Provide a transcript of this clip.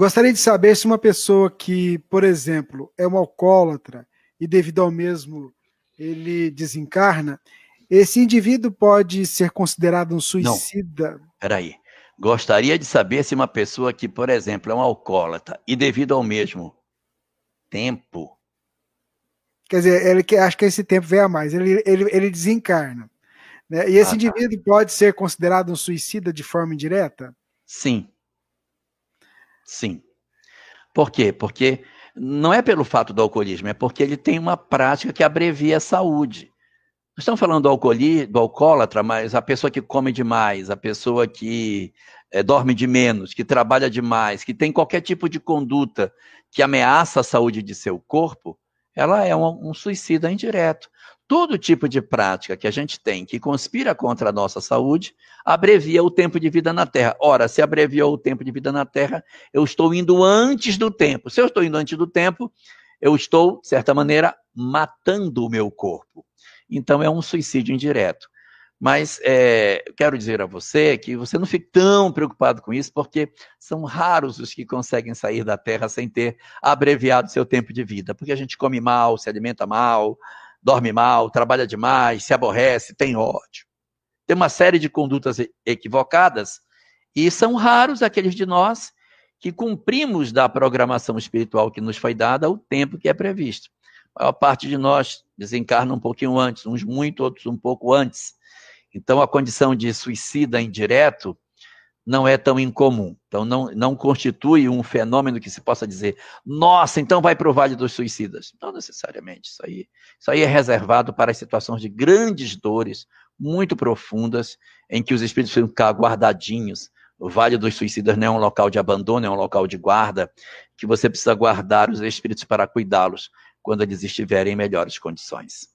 Gostaria de saber se uma pessoa que, por exemplo, é um alcoólatra e devido ao mesmo ele desencarna, esse indivíduo pode ser considerado um suicida? Não. Peraí. Gostaria de saber se uma pessoa que, por exemplo, é um alcoólatra e devido ao mesmo tempo. Quer dizer, ele acho que esse tempo vem a mais, ele, ele, ele desencarna. Né? E esse ah, tá. indivíduo pode ser considerado um suicida de forma indireta? Sim. Sim. Por quê? Porque não é pelo fato do alcoolismo, é porque ele tem uma prática que abrevia a saúde. Nós estamos falando do, alcooli, do alcoólatra, mas a pessoa que come demais, a pessoa que é, dorme de menos, que trabalha demais, que tem qualquer tipo de conduta que ameaça a saúde de seu corpo, ela é um, um suicida indireto. Todo tipo de prática que a gente tem que conspira contra a nossa saúde abrevia o tempo de vida na Terra. Ora, se abreviou o tempo de vida na Terra, eu estou indo antes do tempo. Se eu estou indo antes do tempo, eu estou, de certa maneira, matando o meu corpo. Então, é um suicídio indireto. Mas é, quero dizer a você que você não fique tão preocupado com isso, porque são raros os que conseguem sair da Terra sem ter abreviado seu tempo de vida. Porque a gente come mal, se alimenta mal, dorme mal, trabalha demais, se aborrece, tem ódio. Tem uma série de condutas equivocadas e são raros aqueles de nós que cumprimos da programação espiritual que nos foi dada o tempo que é previsto. A maior parte de nós desencarna um pouquinho antes, uns muito, outros um pouco antes. Então, a condição de suicida indireto não é tão incomum. Então, não, não constitui um fenômeno que se possa dizer, nossa, então vai para o Vale dos Suicidas. Não necessariamente. Isso aí, isso aí é reservado para as situações de grandes dores, muito profundas, em que os espíritos ficam guardadinhos. O Vale dos Suicidas não é um local de abandono, é um local de guarda, que você precisa guardar os espíritos para cuidá-los quando eles estiverem em melhores condições.